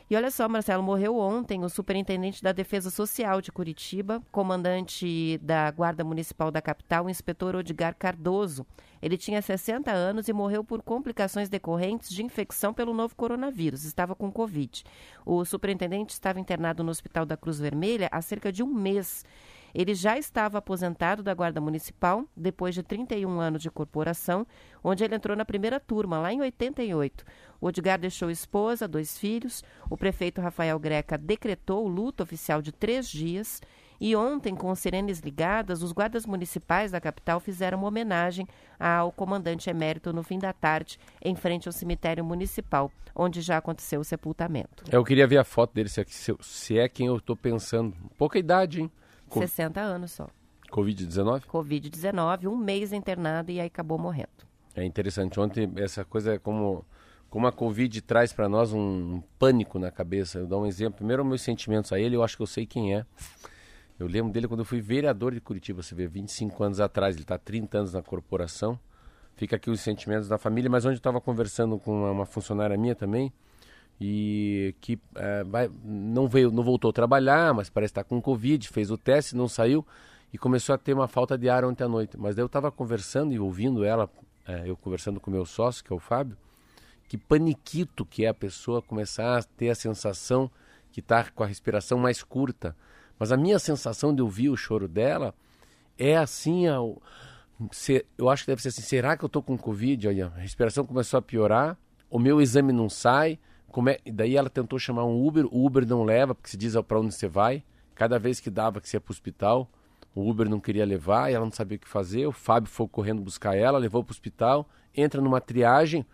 A: E olha só, Marcelo, morreu ontem o superintendente da Defesa Social de Curitiba, comandante da Guarda Municipal da capital, o inspetor Odgar Cardoso. Ele tinha 60 anos e morreu por complicações decorrentes de infecção pelo novo coronavírus. Estava com Covid. O superintendente estava internado no Hospital da Cruz Vermelha há cerca de um mês. Ele já estava aposentado da Guarda Municipal depois de 31 anos de corporação, onde ele entrou na primeira turma, lá em 88. O Odgar deixou esposa, dois filhos. O prefeito Rafael Greca decretou o luto oficial de três dias. E ontem, com sirenes ligadas, os guardas municipais da capital fizeram uma homenagem ao comandante emérito no fim da tarde, em frente ao cemitério municipal, onde já aconteceu o sepultamento.
B: Eu queria ver a foto dele, se é, se é quem eu estou pensando. Pouca idade, hein?
A: 60 anos só.
B: Covid-19?
A: Covid-19, um mês internado e aí acabou morrendo.
B: É interessante. Ontem, essa coisa é como, como a Covid traz para nós um, um, pânico na cabeça. Eu dou um exemplo. Primeiro, meus sentimentos a ele, eu acho que eu sei quem é. Eu lembro dele quando eu fui vereador de Curitiba, você vê, 25 anos atrás. Ele está 30 anos na corporação. Fica aqui os sentimentos da família, mas onde eu estava conversando com uma, uma funcionária minha também, e que é, vai, não veio, não voltou a trabalhar, mas parece estar com Covid, fez o teste, não saiu e começou a ter uma falta de ar ontem à noite. Mas daí eu estava conversando e ouvindo ela, é, eu conversando com o meu sócio, que é o Fábio, que paniquito que é a pessoa começar a ter a sensação que está com a respiração mais curta. Mas a minha sensação de ouvir o choro dela é assim, a, se, eu acho que deve ser assim, será que eu estou com Covid? Olha, a respiração começou a piorar, o meu exame não sai, como é, daí ela tentou chamar um Uber, o Uber não leva, porque se diz para onde você vai. Cada vez que dava que você ia para o hospital, o Uber não queria levar ela não sabia o que fazer. O Fábio foi correndo buscar ela, levou para o hospital, entra numa triagem.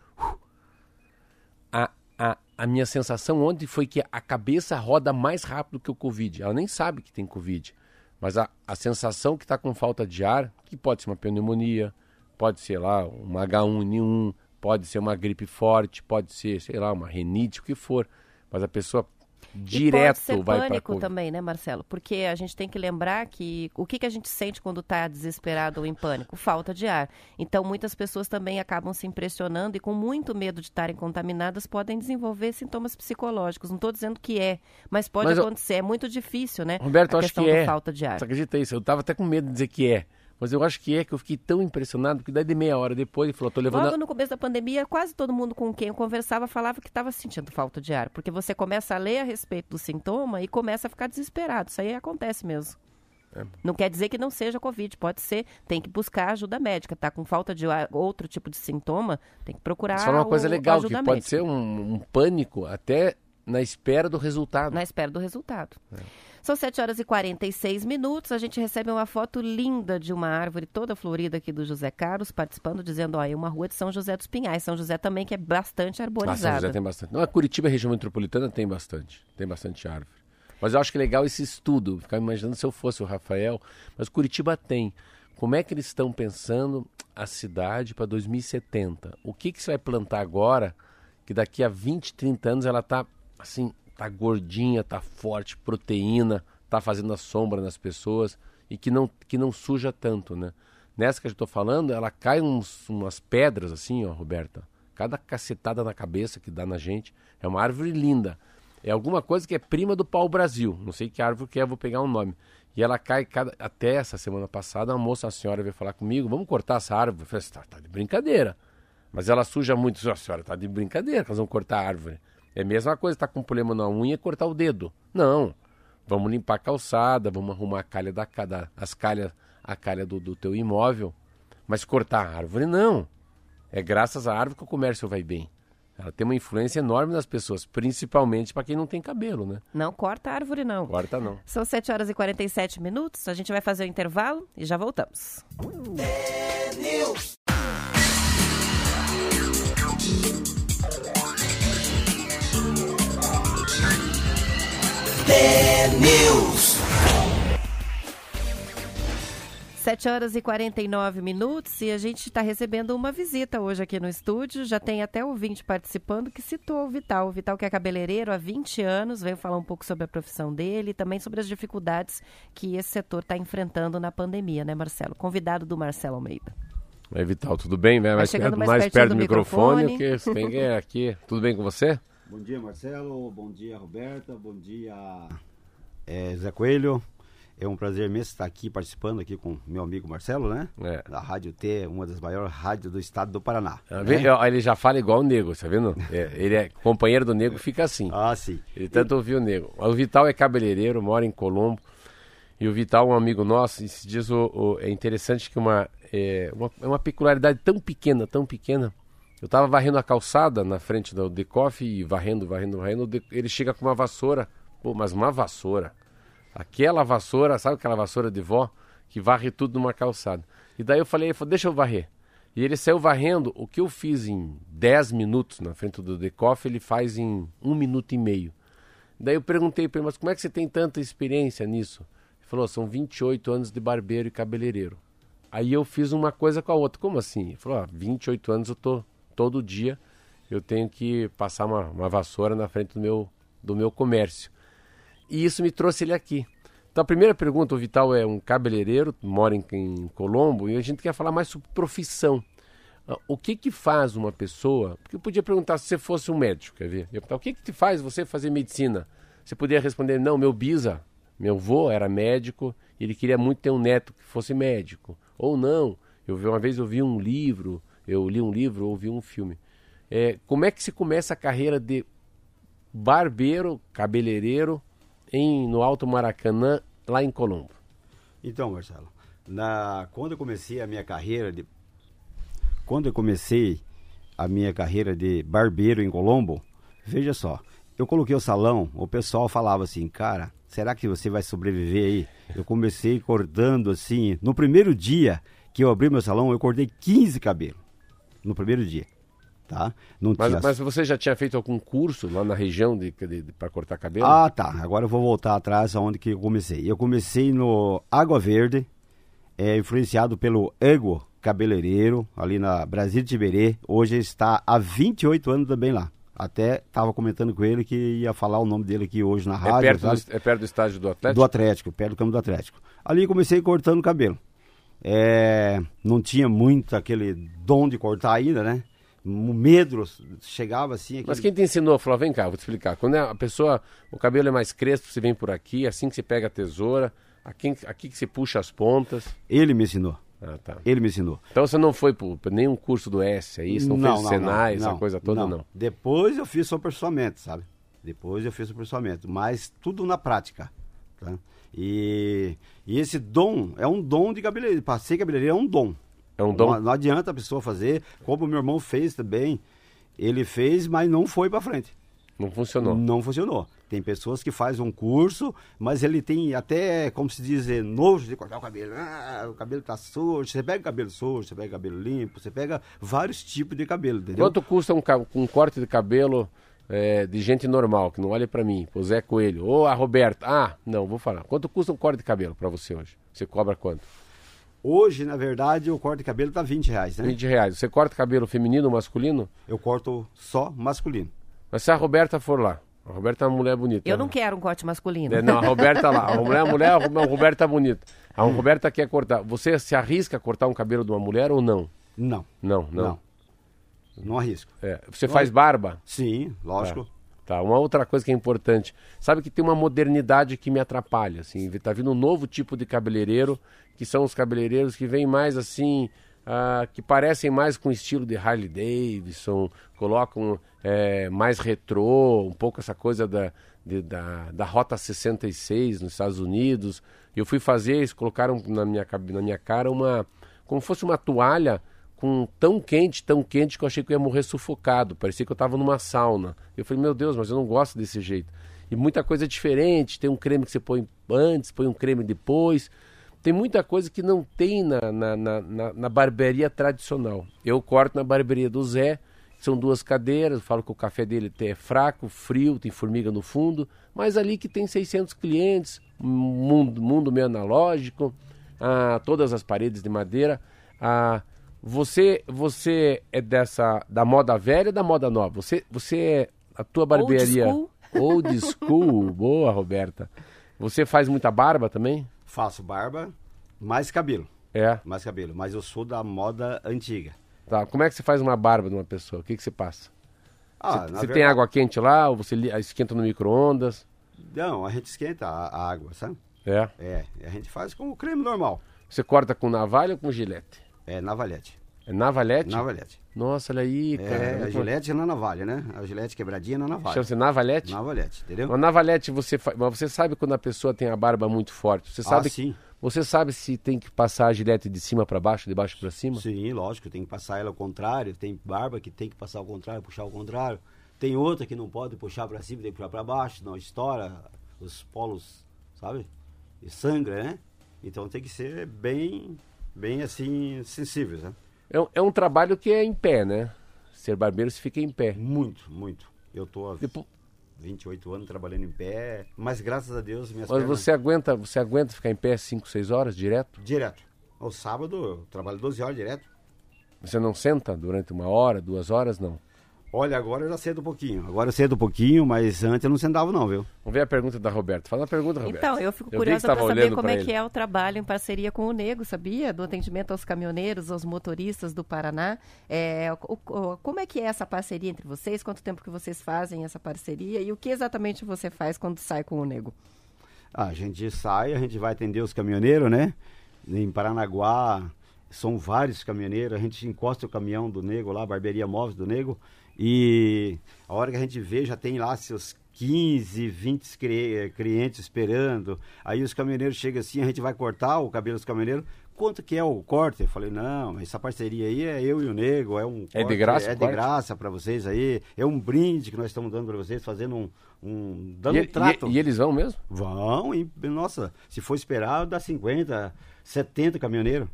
B: A, a, a minha sensação ontem foi que a cabeça roda mais rápido que o Covid. Ela nem sabe que tem Covid. Mas a, a sensação que está com falta de ar, que pode ser uma pneumonia, pode ser lá uma H1N1, pode ser uma gripe forte, pode ser, sei lá, uma renite, o que for. Mas a pessoa direto
A: e pode ser
B: vai para
A: pânico também, né, Marcelo? Porque a gente tem que lembrar que o que, que a gente sente quando está desesperado ou em pânico? Falta de ar. Então, muitas pessoas também acabam se impressionando e com muito medo de estarem contaminadas podem desenvolver sintomas psicológicos. Não estou dizendo que é, mas pode
B: Mas
A: acontecer. É muito difícil, né?
B: Roberto,
A: a
B: eu acho
A: questão
B: que é.
A: falta de ar.
B: Você acredita isso? Eu tava até com medo de dizer que é. Mas eu acho que é, que eu fiquei tão impressionado, porque daí de meia hora depois ele falou, tô levando...
A: Logo
B: a-
A: no começo da pandemia, quase todo mundo com quem eu conversava falava que estava sentindo falta de ar, porque você começa a ler a respeito do sintoma e começa a ficar desesperado. Isso aí acontece mesmo.
B: É.
A: Não quer dizer que não seja Covid, pode ser, tem que buscar ajuda médica. Tá com falta de outro tipo de sintoma, tem que procurar
B: Você falou uma coisa
A: o-
B: legal, que pode
A: médica.
B: ser um, um pânico até na espera do resultado.
A: na espera do resultado.
B: É.
A: São 7 horas e 46 minutos. A gente recebe uma foto linda de uma árvore toda florida aqui do José Carlos, participando, dizendo: ó, é uma rua de São José dos Pinhais. São José também, que é bastante
B: Ah, São
A: arborizada.
B: José tem bastante. Não, a Curitiba, região metropolitana, tem bastante. Tem bastante árvore. Mas eu acho que é legal esse estudo. Ficar imaginando se eu fosse o Rafael. Mas Curitiba tem. Como é que eles estão pensando a cidade para 2070? O que, que você vai plantar agora que daqui a 20, 30 anos ela tá assim, tá gordinha, tá forte, proteína, tá fazendo a sombra nas pessoas e que não, que não suja tanto, né? Nessa que eu estou falando, ela cai uns, umas pedras assim, ó, Roberta. Cada cacetada na cabeça que dá na gente. É uma árvore linda. É alguma coisa que é prima do pau-brasil. Não sei que árvore que é, vou pegar um nome. E ela cai cada... até essa semana passada, uma moça, uma senhora veio falar comigo, vamos cortar essa árvore. Eu falei, tá, tá de brincadeira. Mas ela suja muito. A senhora tá de brincadeira nós vamos cortar a árvore. É a mesma coisa, tá com um problema na unha e cortar o dedo. Não. Vamos limpar a calçada, vamos arrumar a calha da, da as calhas, a calha do, do teu imóvel. Mas cortar a árvore, não. É graças à árvore que o comércio vai bem. Ela tem uma influência enorme nas pessoas, principalmente para quem não tem cabelo, né?
A: Não corta a árvore, não.
B: Corta não.
A: São 7 horas e 47 minutos. A gente vai fazer o intervalo e já voltamos.
F: News.
A: 7 horas e 49 minutos e a gente está recebendo uma visita hoje aqui no estúdio. Já tem até ouvinte participando que citou o Vital. O Vital que é cabeleireiro há 20 anos, veio falar um pouco sobre a profissão dele e também sobre as dificuldades que esse setor está enfrentando na pandemia, né, Marcelo? Convidado do Marcelo Almeida.
B: Aí, Vital, tudo bem? Vai mais
A: chegando
B: perto,
A: mais
B: mais perto
A: do
B: do microfone,
A: microfone.
B: que você tem que é aqui. Tudo bem com você?
G: Bom dia, Marcelo. Bom dia, Roberta. Bom dia, é, Zé Coelho. É um prazer imenso estar aqui participando aqui com meu amigo Marcelo, né?
B: É.
G: Da Rádio T, uma das maiores rádios do estado do Paraná.
B: Tá
G: né?
B: Ele já fala igual o Nego, tá vendo? É, ele é companheiro do Nego, fica assim.
G: Ah, sim.
B: Ele tanto ouviu o Nego. O Vital é cabeleireiro, mora em Colombo. E o Vital, um amigo nosso, esses dias o, o- é interessante que uma, é, uma, é uma peculiaridade tão pequena, tão pequena. Eu tava varrendo a calçada na frente do Decoff e varrendo, varrendo, varrendo. Ele chega com uma vassoura, pô, mas uma vassoura. Aquela vassoura, sabe aquela vassoura de vó? Que varre tudo numa calçada. E daí eu falei, ele falou, deixa eu varrer. E ele saiu varrendo. O que eu fiz em 10 minutos na frente do Decoff, ele faz em um minuto e meio. Daí eu perguntei para ele, mas como é que você tem tanta experiência nisso? Ele falou, são 28 anos de barbeiro e cabeleireiro. Aí eu fiz uma coisa com a outra. Como assim? Ele falou, ah, 28 anos eu tô todo dia, eu tenho que passar uma, uma vassoura na frente do meu, do meu comércio. E isso me trouxe ele aqui. Então a primeira pergunta, o Vital é um cabeleireiro, mora em, em Colombo, e a gente quer falar mais sobre profissão. Ah, O que que faz uma pessoa? Porque eu podia perguntar se você fosse um médico, quer ver? Eu o que que te faz você fazer medicina? Você poderia responder, não, meu bisa, meu avô era médico, e ele queria muito ter um neto que fosse médico. Ou não, eu uma vez eu vi um livro, eu li um livro ou vi um filme. É, como é que se começa a carreira de barbeiro, cabeleireiro em, no Alto Maracanã, lá em Colombo?
G: Então, Marcelo, na, quando eu comecei a minha carreira de. Quando eu comecei a minha carreira de barbeiro em Colombo, veja só, eu coloquei o salão, o pessoal falava assim, cara, será que você vai sobreviver aí? Eu comecei cortando assim, no primeiro dia que eu abri meu salão, eu cortei 15 cabelos. No primeiro dia. Tá? Não
B: Mas,
G: tinha
B: mas você já tinha feito algum curso lá na região de, de, de para cortar cabelo?
G: Ah, tá. Agora eu vou voltar atrás aonde que eu comecei. Eu comecei no Água Verde, é, influenciado pelo Ego Cabeleireiro, ali na Brasil de Tiberê. Hoje está há 28 anos também lá. Até estava comentando com ele que ia falar o nome dele aqui hoje na
B: é,
G: rádio.
B: perto
G: sabe?
B: do, é perto do estádio do Atlético?
G: Do Atlético, perto do campo do Atlético. Ali comecei cortando cabelo. É, não tinha muito aquele dom de cortar ainda, né? O medo chegava assim.
B: Mas
G: aquele-
B: quem te ensinou? Falou, vem cá, vou te explicar. Quando é a pessoa, o cabelo é mais crespo, você vem por aqui, assim que você pega a tesoura, aqui, aqui que você puxa as pontas.
G: Ele me ensinou.
B: Ah, tá.
G: Ele me ensinou.
B: Então você não foi por nenhum curso do S, é isso? Não, fez o Senai, essa coisa toda, não.
G: Depois eu fiz o aperfeiçoamento, sabe? Depois eu fiz o aperfeiçoamento, mas tudo na prática, tá? E, e esse dom é um dom de cabeleireiro. Para ser cabeleireiro é um dom.
B: É um dom?
G: Não, não adianta a pessoa fazer, como meu irmão fez também. Ele fez, mas não foi para frente.
B: Não funcionou.
G: Não funcionou. Tem pessoas que fazem um curso, mas ele tem até, como se diz, eh, nojo de cortar o cabelo. Ah, o cabelo tá sujo. Você pega cabelo sujo, você pega cabelo limpo, você pega vários tipos de cabelo, entendeu?
B: Quanto custa um, um corte de cabelo é, de gente normal, que não olha pra mim, o Zé Coelho, ou a Roberta? Ah, não, vou falar. Quanto custa um corte de cabelo pra você hoje? Você cobra quanto?
G: Hoje, na verdade, o corte de cabelo tá 20 reais, né?
B: 20 reais. Você corta cabelo feminino ou masculino?
G: Eu corto só masculino.
B: Mas se a Roberta for lá, a Roberta é uma mulher bonita.
A: Eu
B: né?
A: não quero um corte masculino.
B: É, não, a Roberta lá. A mulher, a mulher, a Roberta é bonita. A Roberta quer cortar. Você se arrisca a cortar um cabelo de uma mulher ou não?
G: Não,
B: Não, não.
G: não. Não arrisco.
B: É, Você faz barba?
G: Sim, lógico.
B: Tá, uma outra coisa que é importante. Sabe que tem uma modernidade que me atrapalha, assim. Tá vindo um novo tipo de cabeleireiro, que são os cabeleireiros que vêm mais assim, ah, que parecem mais com o estilo de Harley Davidson, colocam é, mais retrô, um pouco essa coisa da, de- da, da Rota 66 nos Estados Unidos. Eu fui fazer, eles colocaram na minha, na minha cara uma. como fosse uma toalha com tão quente, tão quente que eu achei que eu ia morrer sufocado. Parecia que eu estava numa sauna. Eu falei, meu Deus, mas eu não gosto desse jeito. E muita coisa é diferente. Tem um creme que você põe antes, põe um creme depois. Tem muita coisa que não tem na, na, na, na- barbearia tradicional. Eu corto na barbearia do Zé, são duas cadeiras, falo que o café dele é fraco, frio, tem formiga no fundo, mas ali que tem 600 clientes, mundo, mundo meio analógico, ah, todas as paredes de madeira. Ah, você, você é dessa da moda velha ou da moda nova? Você, você é a tua barbearia
A: school.
B: old school, <laughs> boa, Roberta. Você faz muita barba também?
G: Faço barba, mais cabelo.
B: É.
G: Mais cabelo. Mas eu sou da moda antiga.
B: Tá. Como é que você faz uma barba de uma pessoa? O que, que você passa?
G: Ah,
B: você você tem
G: verdade-
B: água quente lá ou você esquenta no micro-ondas?
G: Não, a gente esquenta a, a água, sabe?
B: É.
G: É, a gente faz com o creme normal.
B: Você corta com navalha ou com gilete?
G: É navalhete.
B: É navalhete?
G: Navalhete.
B: Nossa, olha aí, cara.
G: É, a gilete é na navalha, né? A gilete quebradinha é na navalha.
B: Chama-se navalhete?
G: Navalhete, entendeu?
B: Uma navalhete, você, fa... mas você sabe quando a pessoa tem a barba muito forte. Você sabe,
G: ah, sim.
B: você sabe se tem que passar a gilete de cima para baixo, de baixo para cima?
G: Sim, lógico, tem que passar ela ao contrário. Tem barba que tem que passar ao contrário, puxar ao contrário. Tem outra que não pode puxar pra cima, tem que puxar pra baixo, não estoura os polos, sabe? E sangra, né? Então tem que ser bem, bem assim, sensíveis, né?
B: É, um- é um trabalho que é em pé, né? Ser barbeiro se fica em pé.
G: Muito, muito. Eu tô há
B: Depo-
G: 28 anos trabalhando em pé, mas graças a Deus minhas
B: Mas
G: pernas...
B: você aguenta, você aguenta ficar em pé 5, 6 horas direto?
G: Direto. Ao sábado eu trabalho 12 horas direto.
B: Você não senta durante uma hora, duas horas, não?
G: Olha, agora eu já cedo um pouquinho. Agora eu cedo um pouquinho, mas antes eu não sentava não, viu?
B: Vamos ver a pergunta da Roberta. Fala a pergunta, Roberta.
A: Então, eu fico
B: que
A: curiosa para saber como é
B: ele.
A: que é o trabalho em parceria com o Nego, sabia? Do atendimento aos caminhoneiros, aos motoristas do Paraná. É, o- o- como é que é essa parceria entre vocês? Quanto tempo que vocês fazem essa parceria? E o que exatamente você faz quando sai com o Nego?
G: Ah, a gente sai, a gente vai atender os caminhoneiros, né? Em Paranaguá são vários caminhoneiros, a gente encosta o caminhão do nego lá, a barbearia móveis do nego, e a hora que a gente vê, já tem lá seus 15, 20 cre- clientes esperando. Aí os caminhoneiros chegam assim, a gente vai cortar o cabelo dos caminhoneiros. Quanto que é o corte? Eu falei, não, essa parceria aí é eu e o nego, é um
B: É de
G: corte,
B: graça
G: É de
B: corte?
G: graça para vocês aí, é um brinde que nós estamos dando para vocês, fazendo um, um dando
B: E,
G: um trato.
B: e- e eles vão mesmo?
G: Vão, e, nossa, se for esperar, dá 50, 70 caminhoneiros.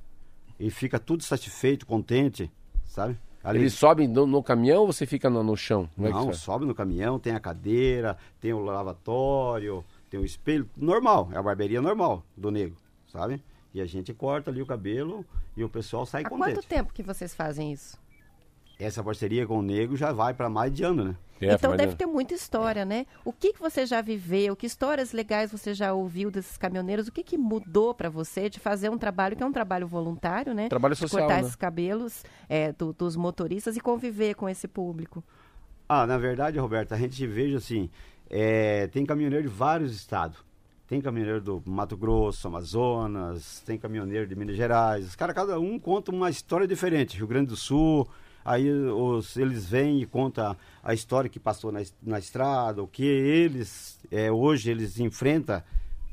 G: E fica tudo satisfeito, contente, sabe? Ali-
B: Eles sobem no, no caminhão ou você fica no, no chão? Como é que
G: não,
B: faz?
G: sobe no caminhão, tem a cadeira, tem o lavatório, tem o espelho, normal, é a barbearia normal do nego, sabe? E a gente corta ali o cabelo e o pessoal sai
A: Há
G: contente.
A: quanto tempo que vocês fazem isso?
G: Essa parceria com o nego já vai para mais de ano, né?
B: É,
A: então deve ter muita história, né? O que, que você já viveu? Que histórias legais você já ouviu desses caminhoneiros? O que, que mudou para você de fazer um trabalho que é um trabalho voluntário, né?
B: Trabalho
A: de
B: social,
A: cortar
B: né?
A: esses cabelos é, do- dos motoristas e conviver com esse público.
G: Ah, na verdade, Roberto, a gente veja assim, é, tem caminhoneiro de vários estados. Tem caminhoneiro do Mato Grosso, Amazonas, tem caminhoneiro de Minas Gerais. Os caras, cada um conta uma história diferente. Rio Grande do Sul, aí os, eles vêm e contam a história que passou na, na estrada, o que eles, é, hoje, eles enfrentam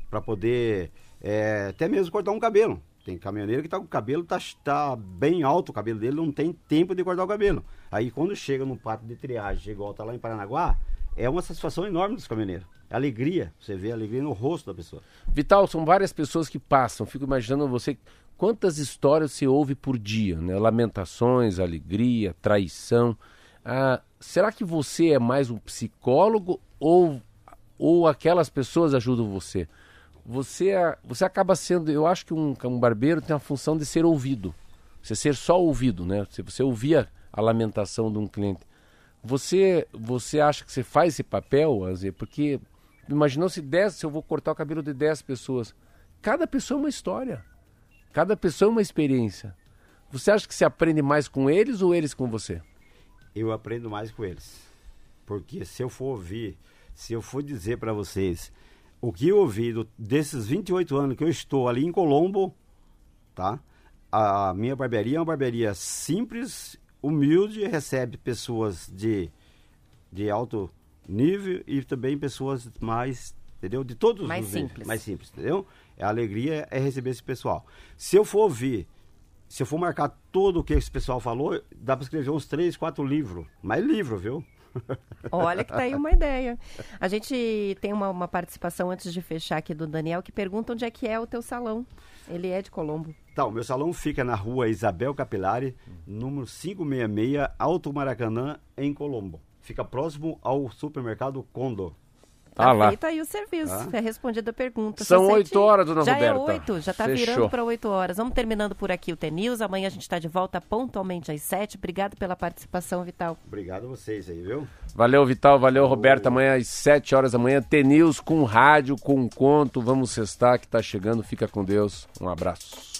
G: para poder é, até mesmo cortar um cabelo. Tem caminhoneiro que tá com o cabelo, tá, tá bem alto o cabelo dele, não tem tempo de cortar o cabelo. Aí quando chega no pátio de triagem, igual tá lá em Paranaguá, é uma satisfação enorme dos caminhoneiros. É alegria, você vê a alegria no rosto da pessoa.
B: Vital, são várias pessoas que passam. Fico imaginando você quantas histórias você ouve por dia, né? Lamentações, alegria, traição. Ah, será que você é mais um psicólogo ou, ou aquelas pessoas ajudam você? Você, é- você acaba sendo, eu acho que um, um barbeiro tem a função de ser ouvido. Você ser só ouvido, né? Se você ouvia a lamentação de um cliente. Você, você acha que você faz esse papel, Azê? Porque imaginou se 10, se eu vou cortar o cabelo de 10 pessoas. Cada pessoa é uma história. Cada pessoa é uma experiência. Você acha que você aprende mais com eles ou eles com você?
G: Eu aprendo mais com eles. Porque se eu for ouvir, se eu for dizer para vocês o que eu ouvi do- desses 28 anos que eu estou ali em Colombo, tá? A minha barbearia é uma barbearia simples, humilde, recebe pessoas de, de alto nível e também pessoas mais, entendeu? De todos
A: Mais
G: os níveis.
A: simples.
G: Mais simples, entendeu? A alegria é receber esse pessoal. Se eu for ouvir, se eu for marcar tudo o que esse pessoal falou, dá para escrever uns três, quatro livros. Mais livro, viu?
A: Olha que tá aí uma ideia. A gente tem uma, uma participação antes de fechar aqui do Daniel que pergunta onde é que é o teu salão. Ele é de Colombo.
G: Tá, o meu salão fica na rua Isabel Capilari, número 566, Alto Maracanã, em Colombo. Fica próximo ao supermercado Condor.
B: Ah lá.
A: feito aí o serviço.
G: Tá.
A: É respondida a pergunta.
B: São oito horas, dona
A: já
B: Roberta.
A: é oito, já tá
B: Fechou.
A: virando para oito horas. Vamos terminando por aqui o T-News. Amanhã a gente está de volta pontualmente às sete. Obrigado pela participação, Vital.
G: Obrigado a vocês aí, viu?
B: Valeu, Vital. Valeu, Roberto. Amanhã às 7 horas da manhã, T-News com rádio, com conto. Vamos sextar que tá chegando. Fica com Deus. Um abraço.